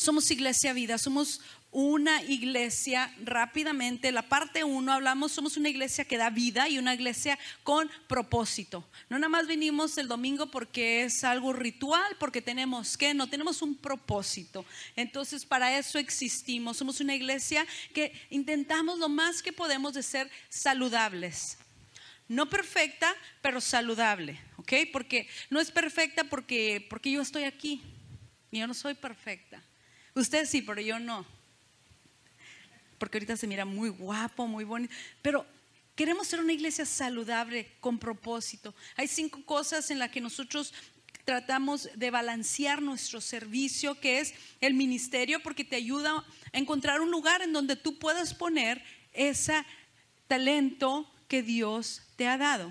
Somos iglesia vida, somos una iglesia rápidamente. La parte uno hablamos, somos una iglesia que da vida y una iglesia con propósito. No nada más vinimos el domingo porque es algo ritual, porque tenemos que, no tenemos un propósito. Entonces para eso existimos. Somos una iglesia que intentamos lo más que podemos de ser saludables. No perfecta, pero saludable, ¿ok? Porque no es perfecta porque, porque yo estoy aquí. Y yo no soy perfecta. Usted sí, pero yo no porque ahorita se mira muy guapo, muy bonito, pero queremos ser una iglesia saludable, con propósito. Hay cinco cosas en las que nosotros tratamos de balancear nuestro servicio, que es el ministerio, porque te ayuda a encontrar un lugar en donde tú puedas poner ese talento que Dios te ha dado.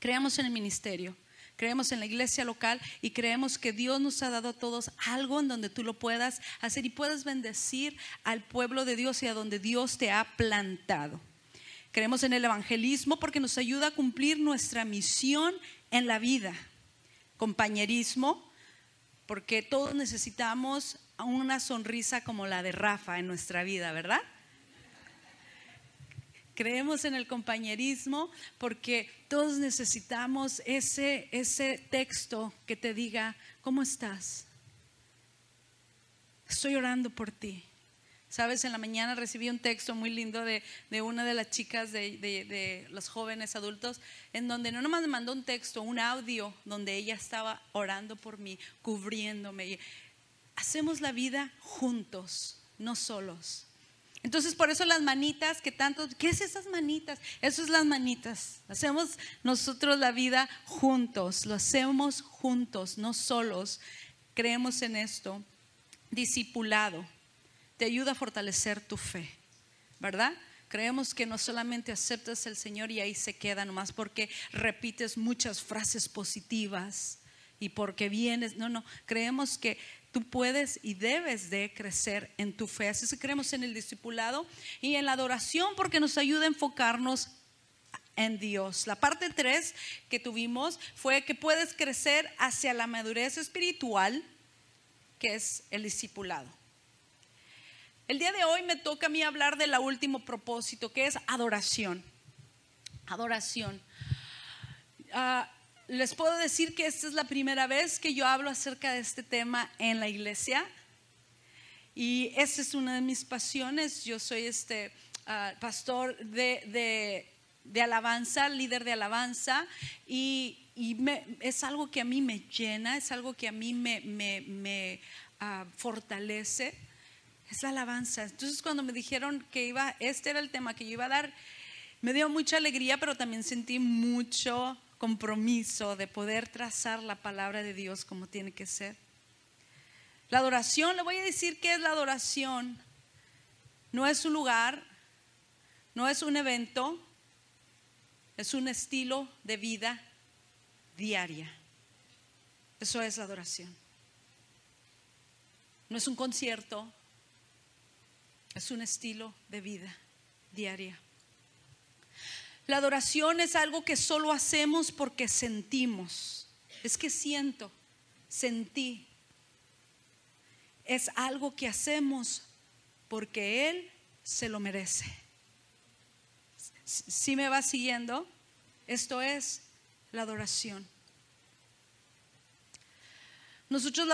Creamos en el ministerio creemos en la iglesia local y creemos que Dios nos ha dado a todos algo en donde tú lo puedas hacer y puedas bendecir al pueblo de Dios y a donde Dios te ha plantado. Creemos en el evangelismo porque nos ayuda a cumplir nuestra misión en la vida. Compañerismo, porque todos necesitamos una sonrisa como la de Rafa en nuestra vida, ¿verdad? Creemos en el compañerismo porque todos necesitamos ese, ese texto que te diga, ¿cómo estás? Estoy orando por ti. Sabes, en la mañana recibí un texto muy lindo de, una de las chicas de, de, los jóvenes adultos, en donde no nomás me mandó un texto, un audio, donde ella estaba orando por mí, cubriéndome. Hacemos la vida juntos, no solos. Entonces, por eso las manitas que tanto, ¿qué es esas manitas? Eso es las manitas. Hacemos nosotros la vida juntos, lo hacemos juntos, no solos. Creemos en esto. Discipulado te ayuda a fortalecer tu fe, ¿verdad? Creemos que no solamente aceptas el Señor y ahí se queda nomás porque repites muchas frases positivas y porque vienes, no, no, creemos que tú puedes y debes de crecer en tu fe. Así que creemos en el discipulado y en la adoración porque nos ayuda a enfocarnos en Dios. La parte 3 que tuvimos fue que puedes crecer hacia la madurez espiritual, que es el discipulado. El día de hoy me toca a mí hablar del último propósito, que es adoración. Adoración. Ah, les puedo decir que esta es la primera vez que yo hablo acerca de este tema en la iglesia. Y esa es una de mis pasiones. Yo soy este ah, pastor de, alabanza, líder de alabanza. Y, es algo que a mí me llena, es algo que a mí me, ah, fortalece. Es la alabanza. Entonces cuando me dijeron que iba, este era el tema que yo iba a dar, me dio mucha alegría, pero también sentí mucho compromiso de poder trazar la palabra de Dios como tiene que ser. La adoración, le voy a decir qué es la adoración. No es un lugar, no es un evento, es un estilo de vida diaria. Eso es la adoración. No es un concierto, es un estilo de vida diaria. La adoración es algo que solo hacemos porque sentimos. Es que siento, sentí. Es algo que hacemos porque Él se lo merece. Si me va siguiendo, esto es la adoración. Nosotros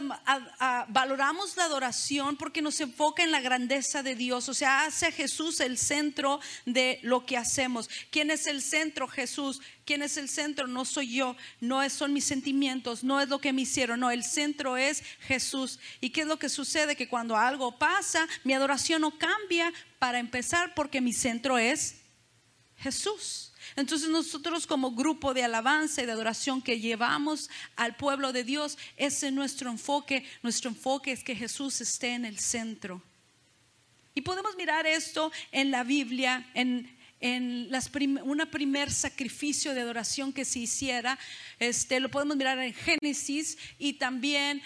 valoramos la adoración porque nos enfoca en la grandeza de Dios, o sea, hace a Jesús el centro de lo que hacemos. ¿Quién es el centro? Jesús. ¿Quién es el centro? No soy yo, no son mis sentimientos, no es lo que me hicieron, no, el centro es Jesús. ¿Y qué es lo que sucede? Que cuando algo pasa, mi adoración no cambia para empezar porque mi centro es Jesús. Entonces nosotros como grupo de alabanza y de adoración que llevamos al pueblo de Dios, ese es nuestro enfoque. Nuestro enfoque es que Jesús esté en el centro. Y podemos mirar esto en la Biblia, en, en las una primer sacrificio de adoración que se hiciera, este, lo podemos mirar en Génesis y también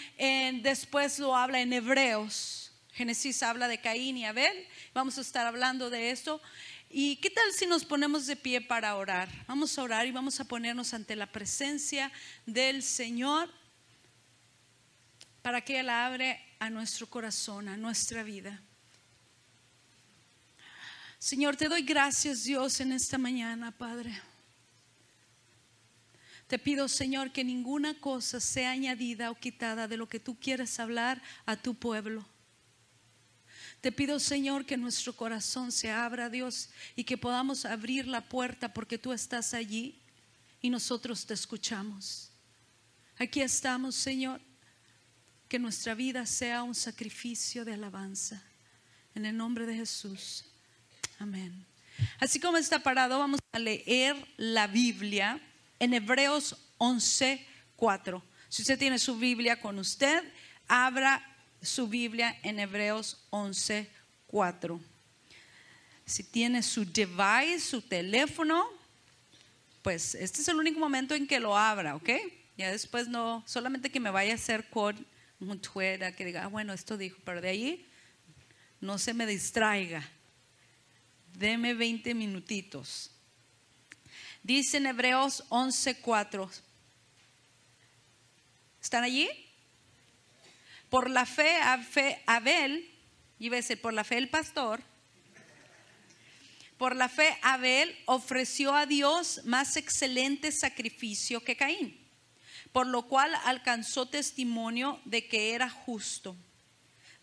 después lo habla en Hebreos. Génesis habla de Caín y Abel, vamos a estar hablando de esto. ¿Y qué tal si nos ponemos de pie para orar? Vamos a orar y vamos a ponernos ante la presencia del Señor para que Él abre, a nuestro corazón, a nuestra vida. Señor, te doy gracias Dios en esta mañana, Padre. Te pido, Señor, que ninguna cosa sea añadida o quitada de lo que tú quieres hablar a tu pueblo. Te pido, Señor, que nuestro corazón se abra, Dios, y que podamos abrir la puerta porque tú estás allí y nosotros te escuchamos. Aquí estamos, Señor, que nuestra vida sea un sacrificio de alabanza. En el nombre de Jesús. Amén. Así como está parado, vamos a leer la Biblia en Hebreos 11, 4. Si usted tiene su Biblia con usted, abra su Biblia en Hebreos 11, 4. Si tiene su device, su teléfono, pues este es el único momento en que lo abra, ¿ok? Ya después no, solamente que me vaya a hacer un Twitter, que diga, ah, bueno, esto dijo, pero de ahí no se me distraiga. Deme 20 minutitos. Dice en Hebreos 11:4. ¿Están allí? Por la fe, Abel, iba a decir, por la fe el pastor, por la fe Abel ofreció a Dios más excelente sacrificio que Caín, por lo cual alcanzó testimonio de que era justo,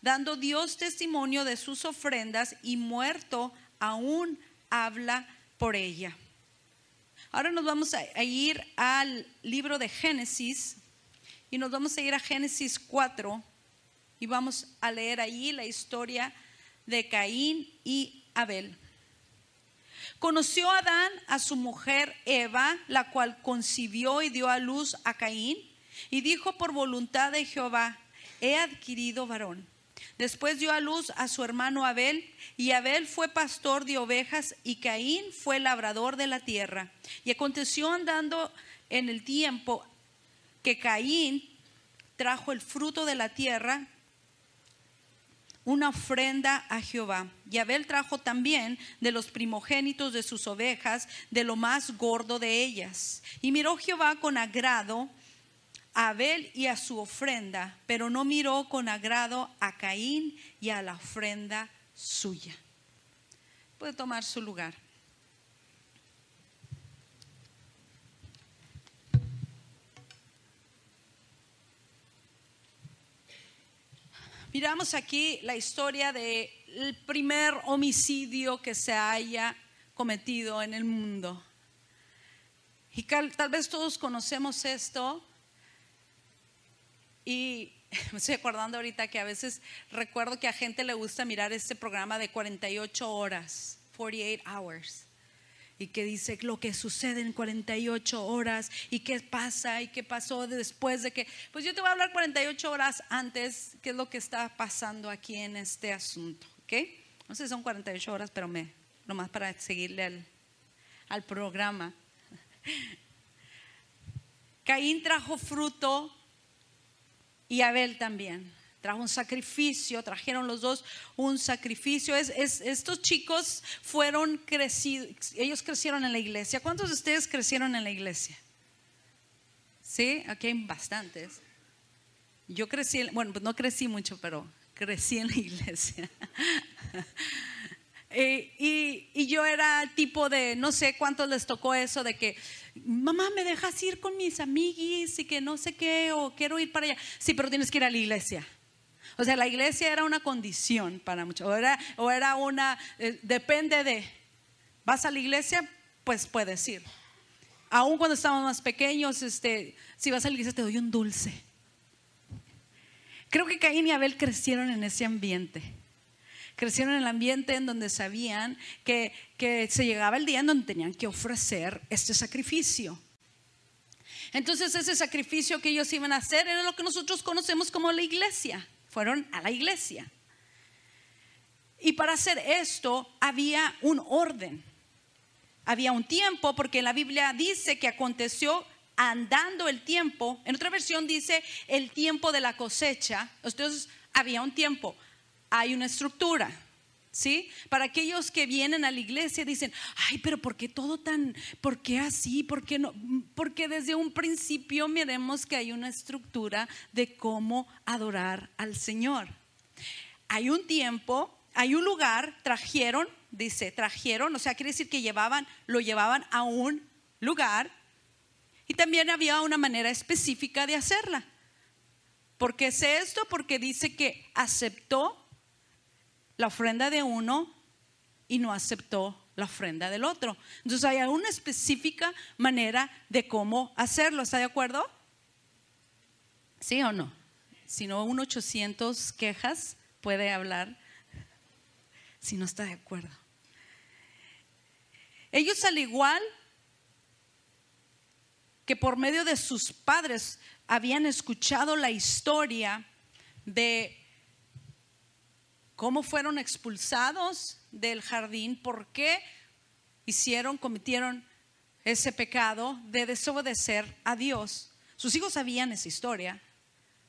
dando Dios testimonio de sus ofrendas y muerto aún habla por ella. Ahora nos vamos a, ir al libro de Génesis y nos vamos a ir a Génesis 4 y vamos a leer allí la historia de Caín y Abel. Conoció Adán a su mujer Eva, la cual concibió y dio a luz a Caín, y dijo por voluntad de Jehová, he adquirido varón. Después dio a luz a su hermano Abel, y Abel fue pastor de ovejas, y Caín fue labrador de la tierra. Y aconteció andando en el tiempo que Caín trajo el fruto de la tierra, una ofrenda a Jehová. Y Abel trajo también de los primogénitos de sus ovejas, de lo más gordo de ellas. Y miró Jehová con agrado a Abel y a su ofrenda, pero no miró con agrado a Caín y a la ofrenda suya. Puede tomar su lugar. Miramos aquí la historia del primer homicidio que se haya cometido en el mundo. Y tal vez todos conocemos esto, y me estoy acordando ahorita que a veces recuerdo que a gente le gusta mirar este programa de 48 horas, 48 hours. Y que dice lo que sucede en 48 horas y qué pasa y qué pasó después de que... Pues yo te voy a hablar 48 horas antes, qué es lo que está pasando aquí en este asunto, ¿ok? No sé si son 48 horas, pero me, nomás para seguirle al, al programa. Caín trajo fruto y Abel también. Trajo un sacrificio, trajeron los dos un sacrificio. Es, estos chicos fueron crecidos, ellos crecieron en la iglesia. ¿Cuántos de ustedes crecieron en la iglesia? Sí, aquí hay bastantes. Yo crecí, bueno, pues no crecí mucho, pero crecí en la iglesia. Eh, y, y, yo era tipo de, no sé cuántos les tocó eso, de que mamá, ¿me dejas ir con mis amiguis y que no sé qué, o quiero ir para allá? Sí, pero tienes que ir a la iglesia. O sea, la iglesia era una condición para muchos, o era, o era una, eh, depende de, vas a la iglesia, pues puedes ir. Aún cuando estábamos más pequeños, este, si vas a la iglesia te doy un dulce. Creo que Caín y Abel crecieron en ese ambiente. Crecieron en el ambiente en donde sabían que, que se llegaba el día en donde tenían que ofrecer este sacrificio. Entonces ese sacrificio que ellos iban a hacer era lo que nosotros conocemos como la iglesia. Fueron a la iglesia. Y para hacer esto había un orden. Había un tiempo, porque la Biblia dice que aconteció andando el tiempo. En otra versión dice el tiempo de la cosecha. Entonces había un tiempo hay una estructura. ¿Sí? Para aquellos que vienen a la iglesia dicen, ay, pero ¿por qué todo tan, por qué así? ¿Por qué no? Porque desde un principio miremos que hay una estructura de cómo adorar al Señor. Hay un tiempo, hay un lugar, trajeron, dice, trajeron, o sea, quiere decir que llevaban, lo llevaban a un lugar y también había una manera específica de hacerla. ¿Por qué sé esto? Porque dice que aceptó la ofrenda de uno y no aceptó la ofrenda del otro. Entonces hay una específica manera de cómo hacerlo. ¿Está de acuerdo? ¿Sí o no? Si no, un 800 quejas puede hablar si no está de acuerdo. Ellos al igual que por medio de sus padres habían escuchado la historia de cómo fueron expulsados del jardín, por qué hicieron, cometieron ese pecado de desobedecer a Dios. Sus hijos sabían esa historia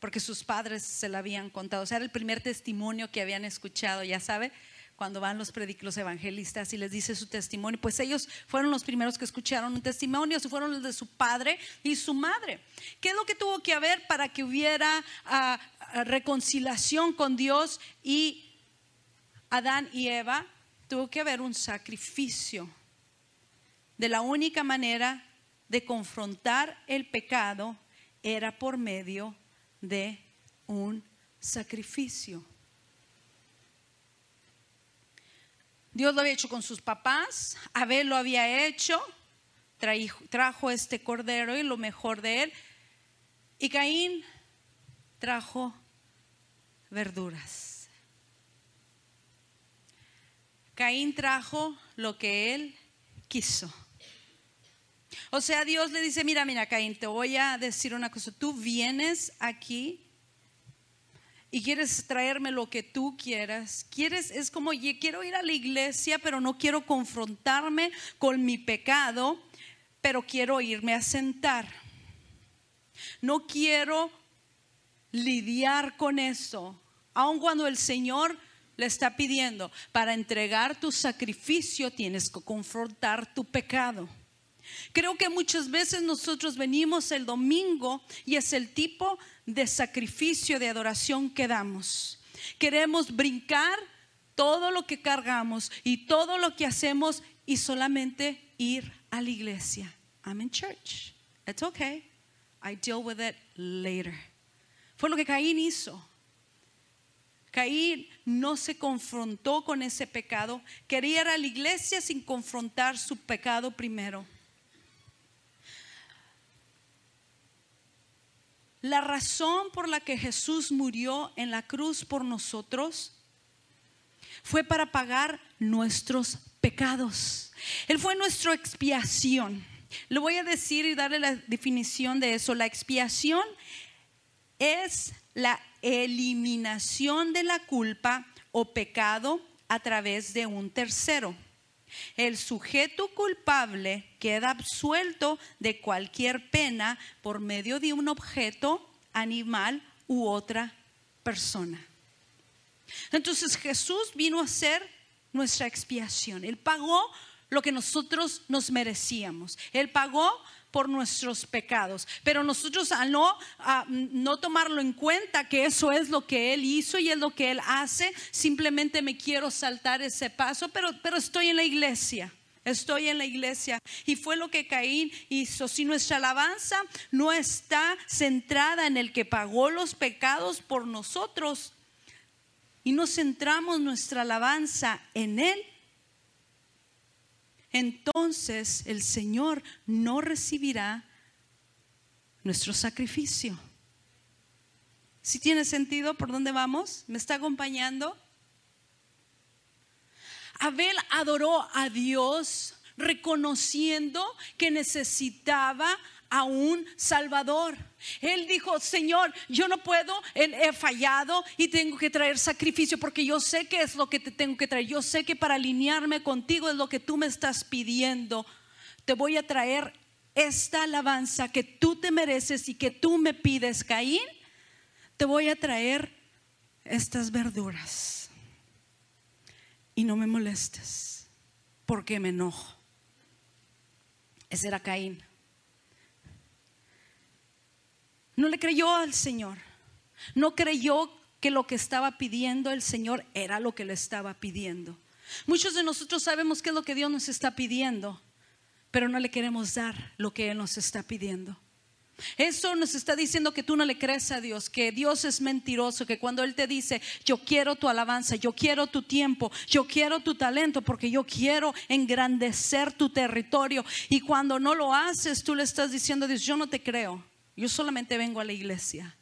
porque sus padres se la habían contado. O sea, era el primer testimonio que habían escuchado, ya sabe, cuando van los prediclos evangelistas y les dice su testimonio, pues ellos fueron los primeros que escucharon un testimonio, fueron los de su padre y su madre. ¿Qué es lo que tuvo que haber para que hubiera ah, reconciliación con Dios y Adán y Eva? Tuvo que haber un sacrificio. De la única manera de confrontar el pecado era por medio de un sacrificio. Dios lo había hecho con sus papás, Abel lo había hecho, trajo este cordero y lo mejor de él. Y Caín trajo verduras. Caín trajo lo que él quiso. O sea, Dios le dice, mira, mira, Caín, te voy a decir una cosa. Tú vienes aquí y quieres traerme lo que tú quieras. Quieres, es como, quiero ir a la iglesia, pero no quiero confrontarme con mi pecado, pero quiero irme a sentar. No quiero lidiar con eso, aun cuando el Señor le está pidiendo, para entregar tu sacrificio tienes que confrontar tu pecado. Creo que muchas veces nosotros venimos el domingo y es el tipo de sacrificio, de adoración que damos. Queremos brincar todo lo que cargamos y todo lo que hacemos y solamente ir a la iglesia. I'm in church. It's okay. I deal with it later. Fue lo que Caín hizo. Caín no se confrontó con ese pecado. Quería ir a la iglesia sin confrontar su pecado primero. La razón por la que Jesús murió en la cruz por nosotros fue para pagar nuestros pecados. Él fue nuestra expiación. Le voy a decir y darle la definición de eso. La expiación es la eliminación de la culpa o pecado a través de un tercero. El sujeto culpable queda absuelto de cualquier pena por medio de un objeto, animal u otra persona. Entonces Jesús vino a ser nuestra expiación. Él pagó lo que nosotros nos merecíamos. Él pagó por nuestros pecados. Pero nosotros al no, no tomarlo en cuenta que eso es lo que Él hizo y es lo que Él hace, simplemente me quiero saltar ese paso, pero, pero estoy en la iglesia. Estoy en la iglesia. Y fue lo que Caín hizo. Si nuestra alabanza no está centrada en el que pagó los pecados por nosotros y no centramos nuestra alabanza en Él, entonces el Señor no recibirá nuestro sacrificio. Si tiene sentido por dónde vamos? ¿Me está acompañando? Abel adoró a Dios reconociendo que necesitaba a un Salvador. Él dijo, Señor, yo no puedo, he fallado y tengo que traer sacrificio porque yo sé que es lo que te tengo que traer. Yo sé que para alinearme contigo es lo que tú me estás pidiendo. Te voy a traer esta alabanza que tú te mereces y que tú me pides, Caín. Te voy a traer estas verduras. Y no me molestes porque me enojo. Ese era Caín. No le creyó al Señor. No creyó que lo que estaba pidiendo el Señor era lo que le estaba pidiendo. Muchos de nosotros sabemos qué es lo que Dios nos está pidiendo, pero no le queremos dar lo que Él nos está pidiendo. Eso nos está diciendo que tú no le crees a Dios, que Dios es mentiroso, que cuando Él te dice, yo quiero tu alabanza, yo quiero tu tiempo, yo quiero tu talento, porque yo quiero engrandecer tu territorio. Y cuando no lo haces, tú le estás diciendo a Dios, yo no te creo, yo solamente vengo a la iglesia.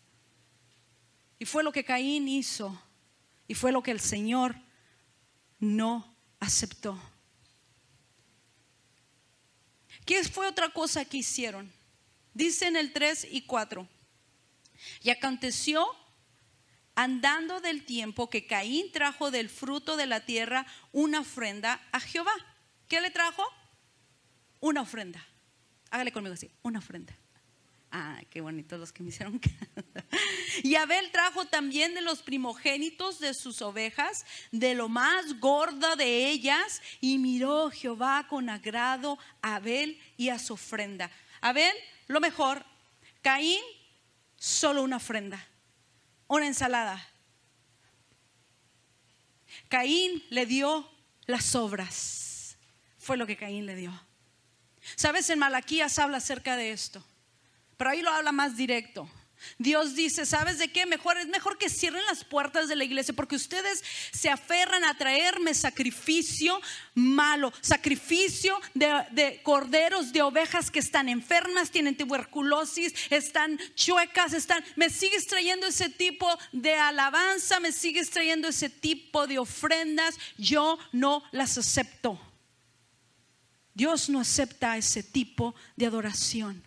Y fue lo que Caín hizo, y fue lo que el Señor no aceptó. ¿Qué fue otra cosa que hicieron? Dice en el 3 y 4. Y aconteció andando del tiempo que Caín trajo del fruto de la tierra una ofrenda a Jehová. ¿Qué le trajo? Una ofrenda. Hágale conmigo así, una ofrenda. Ah, qué bonitos los que me hicieron. y Abel trajo también de los primogénitos de sus ovejas, de lo más gorda de ellas, y miró Jehová con agrado a Abel y a su ofrenda. Abel lo mejor. Caín, solo una ofrenda, una ensalada. Caín le dio las obras. Fue lo que Caín le dio. Sabes, en Malaquías habla acerca de esto, pero ahí lo habla más directo. Dios dice, ¿sabes de qué? Mejor es mejor que cierren las puertas de la iglesia porque ustedes se aferran a traerme sacrificio malo, sacrificio de, corderos, de ovejas que están enfermas, tienen tuberculosis, están chuecas, están, me sigues trayendo ese tipo de alabanza, me sigues trayendo ese tipo de ofrendas, yo no las acepto. Dios no acepta ese tipo de adoración.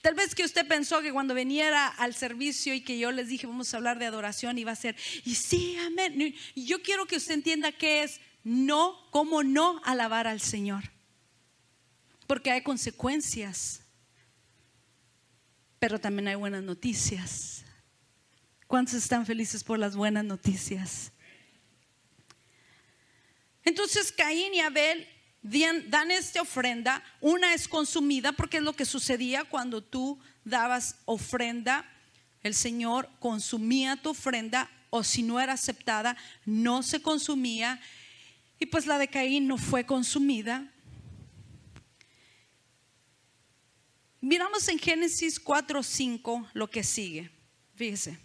Tal vez que usted pensó que cuando veniera al servicio y que yo les dije vamos a hablar de adoración iba a ser, y sí, amén. Yo quiero que usted entienda que es no, cómo no alabar al Señor. Porque hay consecuencias, pero también hay buenas noticias. ¿Cuántos están felices por las buenas noticias? Entonces Caín y Abel dan esta ofrenda, una es consumida porque es lo que sucedía cuando tú dabas ofrenda, el Señor consumía tu ofrenda o si no era aceptada, no se consumía y pues la de Caín no fue consumida. Miramos en Génesis 4, 5 lo que sigue. Fíjese.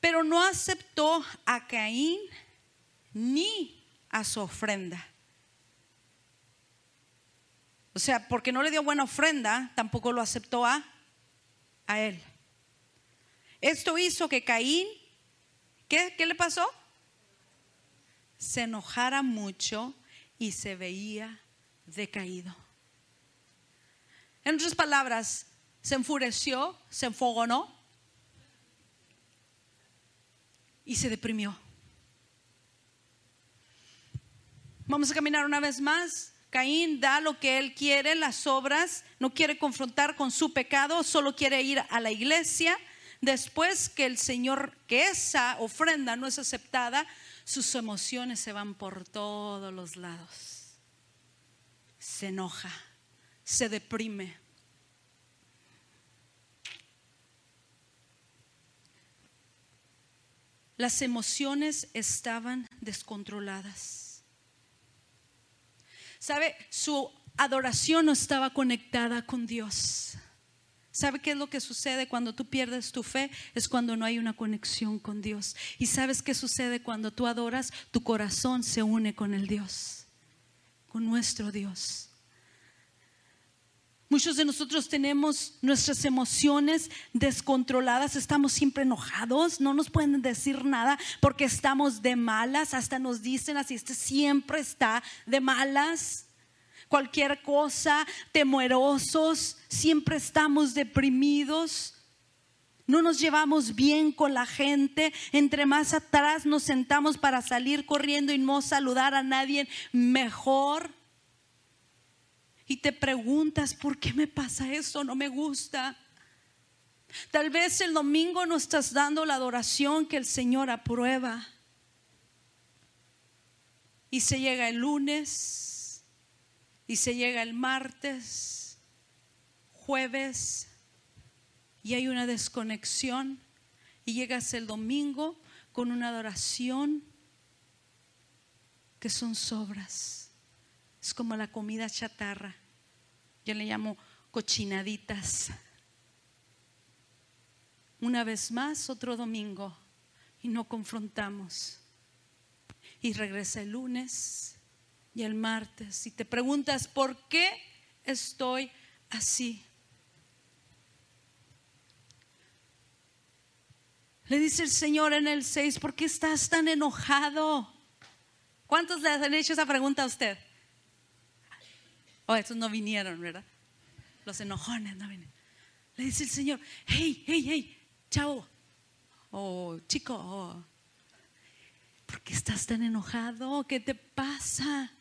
Pero no aceptó a Caín ni a su ofrenda. O sea, porque no le dio buena ofrenda, tampoco lo aceptó a, a él. Esto hizo que Caín, ¿qué, ¿qué le pasó? Se enojara mucho y se veía decaído. En otras palabras, se enfureció, se enfogonó y se deprimió. Vamos a caminar una vez más Caín da lo que él quiere, las obras, no quiere confrontar con su pecado, solo quiere ir a la iglesia. Después que el Señor, que esa ofrenda no es aceptada, sus emociones se van por todos los lados. Se enoja, se deprime. Las emociones estaban descontroladas. ¿Sabe? Su adoración no estaba conectada con Dios. ¿Sabe qué es lo que sucede cuando tú pierdes tu fe? Es cuando no hay una conexión con Dios. ¿Y sabes qué sucede cuando tú adoras? Tu corazón se une con el Dios, con nuestro Dios. Muchos de nosotros tenemos nuestras emociones descontroladas, estamos siempre enojados, no nos pueden decir nada porque estamos de malas, hasta nos dicen así, este siempre está de malas. Cualquier cosa, temerosos, siempre estamos deprimidos. No nos llevamos bien con la gente. Entre más atrás nos sentamos para salir corriendo y no saludar a nadie, mejor y te preguntas, ¿por qué me pasa esto? No me gusta. Tal vez el domingo no estás dando la adoración que el Señor aprueba. Y se llega el lunes, y se llega el martes, jueves, y hay una desconexión, y llegas el domingo con una adoración que son sobras. Es como la comida chatarra. Yo le llamo cochinaditas. Una vez más, otro domingo, y no confrontamos. Y regresa el lunes y el martes y te preguntas, ¿por qué estoy así? Le dice el Señor en el 6, ¿por qué estás tan enojado? ¿Cuántos le han hecho esa pregunta a usted? Oh, estos no vinieron, ¿verdad? Los enojones no vienen. Le dice el Señor, hey, hey, hey, chao, oh, chico, oh, ¿por qué estás tan enojado? ¿Qué te pasa?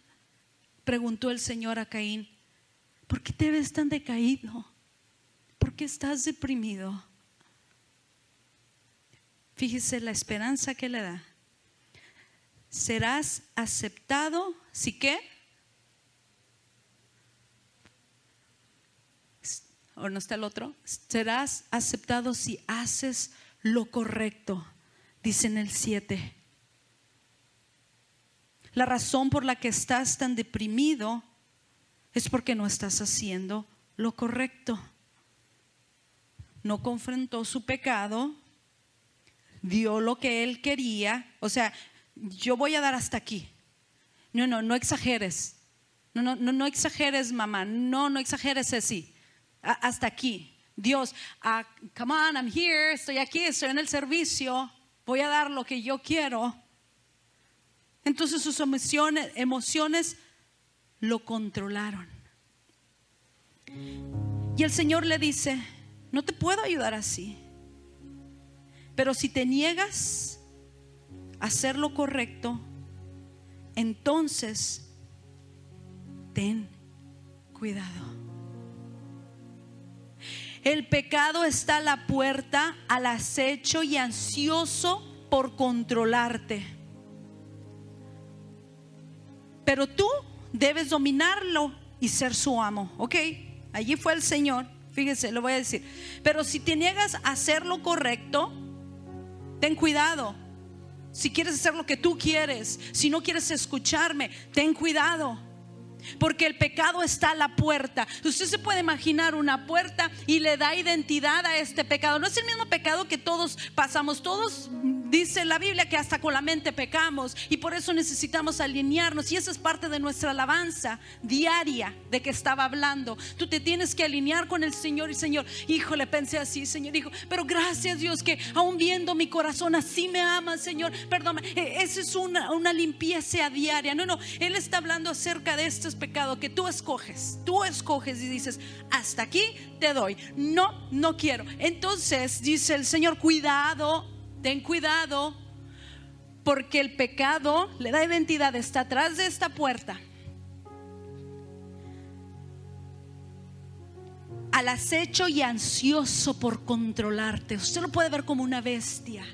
Preguntó el Señor a Caín, ¿por qué te ves tan decaído? ¿Por qué estás deprimido? Fíjese la esperanza que le da. Serás aceptado, ¿sí qué? ¿O no está el otro? Serás aceptado si haces lo correcto, dice en el 7. La razón por la que estás tan deprimido es porque no estás haciendo lo correcto. No confrontó su pecado, dio lo que él quería, o sea, yo voy a dar hasta aquí. No, no, no exageres. No, no, no, exageres, mamá. No, no exageres así. Hasta aquí. Dios, come on, I'm here, estoy aquí, estoy en el servicio, voy a dar lo que yo quiero. Entonces sus emociones, emociones lo controlaron. Y el Señor le dice, no te puedo ayudar así. Pero si te niegas a hacer lo correcto, entonces ten cuidado. El pecado está a la puerta, al acecho y ansioso por controlarte. Pero tú debes dominarlo y ser su amo, ¿ok? Allí fue el Señor, fíjese, lo voy a decir. Pero si te niegas a hacer lo correcto, ten cuidado. Si quieres hacer lo que tú quieres, si no quieres escucharme, ten cuidado. Porque el pecado está a la puerta. Usted se puede imaginar una puerta y le da identidad a este pecado. No es el mismo pecado que todos pasamos. Todos dice la Biblia que hasta con la mente pecamos y por eso necesitamos alinearnos. Y esa es parte de nuestra alabanza diaria de que estaba hablando. Tú te tienes que alinear con el Señor y Señor, hijo, le pensé así, Señor, hijo, pero gracias Dios que aún viendo mi corazón así me ama, Señor. Perdón, e, esa es una, una limpieza diaria. No, no, Él está hablando acerca de estos pecados que tú escoges. Tú escoges y dices, hasta aquí te doy. No, no quiero. Entonces dice el Señor, cuidado ten cuidado porque el pecado le da identidad, está atrás de esta puerta. Al acecho y ansioso por controlarte. Usted lo puede ver como una bestia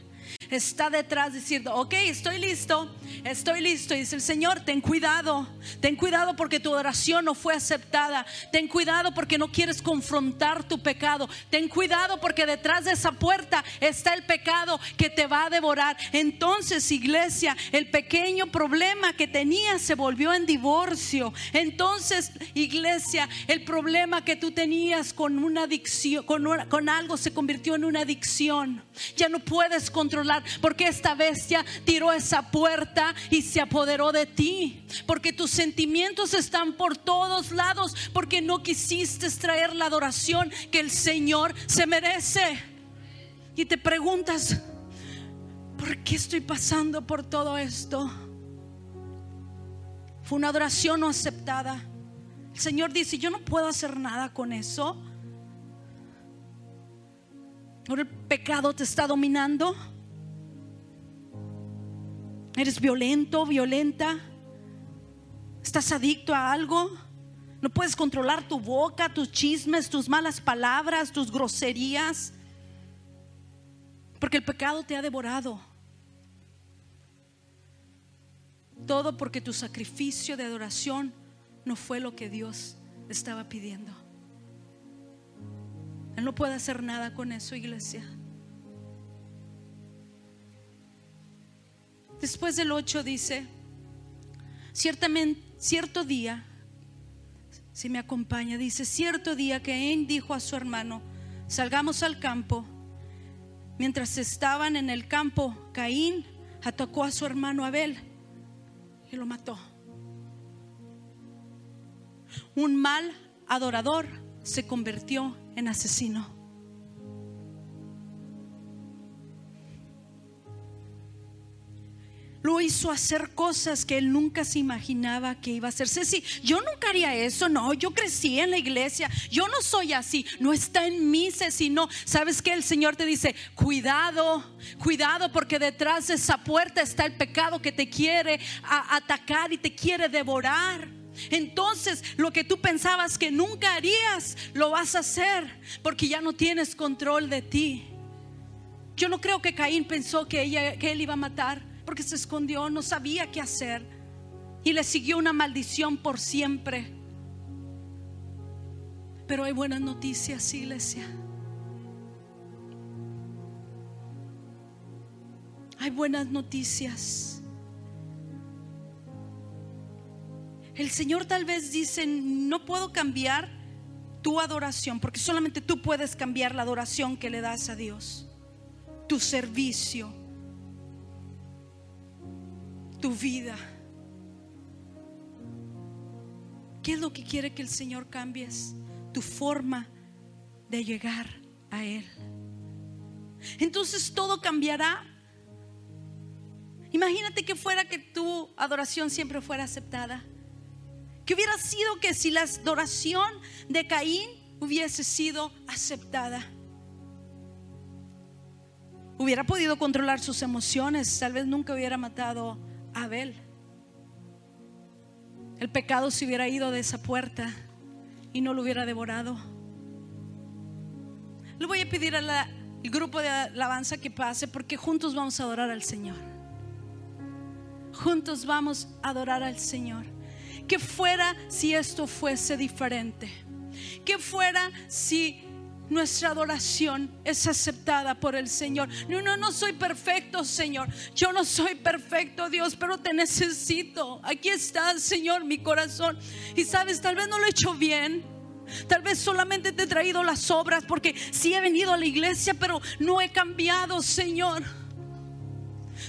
está detrás diciendo, ok, estoy listo, estoy listo. Y dice el Señor, ten cuidado, ten cuidado porque tu oración no fue aceptada. Ten cuidado porque no quieres confrontar tu pecado. Ten cuidado porque detrás de esa puerta está el pecado que te va a devorar. Entonces, iglesia, el pequeño problema que tenías se volvió en divorcio. Entonces, iglesia, el problema que tú tenías con una adicción, con, con algo se convirtió en una adicción. Ya no puedes controlar porque esta bestia tiró esa puerta y se apoderó de ti. Porque tus sentimientos están por todos lados, porque no quisiste traer la adoración que el Señor se merece. Y te preguntas, ¿por qué estoy pasando por todo esto? Fue una adoración no aceptada. El Señor dice, yo no puedo hacer nada con eso. Ahora el pecado te está dominando. ¿Eres violento, violenta? ¿Estás adicto a algo? ¿No puedes controlar tu boca, tus chismes, tus malas palabras, tus groserías? Porque el pecado te ha devorado. Todo porque tu sacrificio de adoración no fue lo que Dios estaba pidiendo. Él no puede hacer nada con eso, iglesia. Después del 8 dice, ciertamente, cierto día, si me acompaña, dice, cierto día que Caín dijo a su hermano, salgamos al campo. Mientras estaban en el campo, Caín atacó a su hermano Abel y lo mató. Un mal adorador se convirtió en asesino. Lo hizo hacer cosas que él nunca se imaginaba que iba a hacer. Sí, yo nunca haría eso, no, yo crecí en la iglesia, yo no soy así, no está en mí, Ceci, no. ¿Sabes que El Señor te dice, cuidado, cuidado, porque detrás de esa puerta está el pecado que te quiere atacar y te quiere devorar. Entonces lo que tú pensabas que nunca harías, lo vas a hacer porque ya no tienes control de ti. Yo no creo que Caín pensó que, ella, que él iba a matar porque se escondió, no sabía qué hacer y le siguió una maldición por siempre. Pero hay buenas noticias, iglesia. Hay buenas noticias. El Señor tal vez dice, no puedo cambiar tu adoración, porque solamente tú puedes cambiar la adoración que le das a Dios, tu servicio tu vida. ¿Qué es lo que quiere que el Señor cambies? Tu forma de llegar a Él. Entonces todo cambiará. Imagínate que fuera que tu adoración siempre fuera aceptada. Que hubiera sido que si la adoración de Caín hubiese sido aceptada. Hubiera podido controlar sus emociones, tal vez nunca hubiera matado Abel. El pecado se hubiera ido de esa puerta y no lo hubiera devorado. Le voy a pedir al grupo de alabanza que pase porque juntos vamos a adorar al Señor. Juntos vamos a adorar al Señor. Que fuera si esto fuese diferente. Que fuera si nuestra adoración es aceptada por el Señor. No, no, no soy perfecto, Señor. Yo no soy perfecto, Dios, pero te necesito. Aquí está, Señor, mi corazón. Y sabes, tal vez no lo he hecho bien. Tal vez solamente te he traído las obras porque sí he venido a la iglesia, pero no he cambiado, Señor.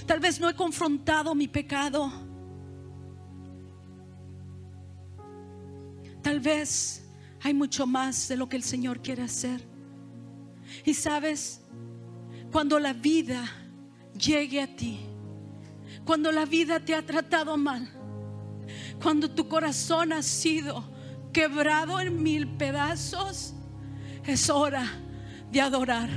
Tal vez no he confrontado mi pecado. Tal vez hay mucho más de lo que el Señor quiere hacer. Y sabes, cuando la vida llegue a ti, cuando la vida te ha tratado mal, cuando tu corazón ha sido quebrado en mil pedazos, es hora de adorar.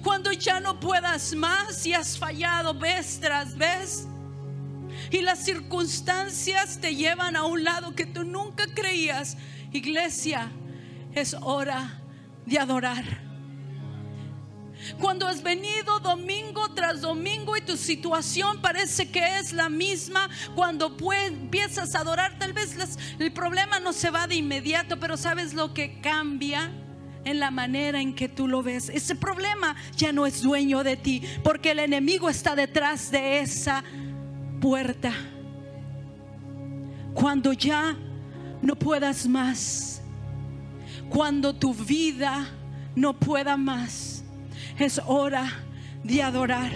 Cuando ya no puedas más y has fallado vez tras vez, y las circunstancias te llevan a un lado que tú nunca creías Iglesia, es hora de adorar. Cuando has venido domingo tras domingo y tu situación parece que es la misma, cuando empiezas a adorar, tal vez el problema no se va de inmediato, pero sabes lo que cambia en la manera en que tú lo ves. Ese problema ya no es dueño de ti, porque el enemigo está detrás de esa puerta. Cuando ya no puedas más, cuando tu vida no pueda más, es hora de adorar.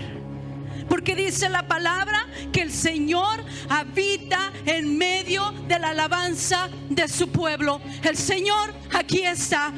Porque dice la palabra que el Señor habita en medio de la alabanza de su pueblo. El Señor aquí está.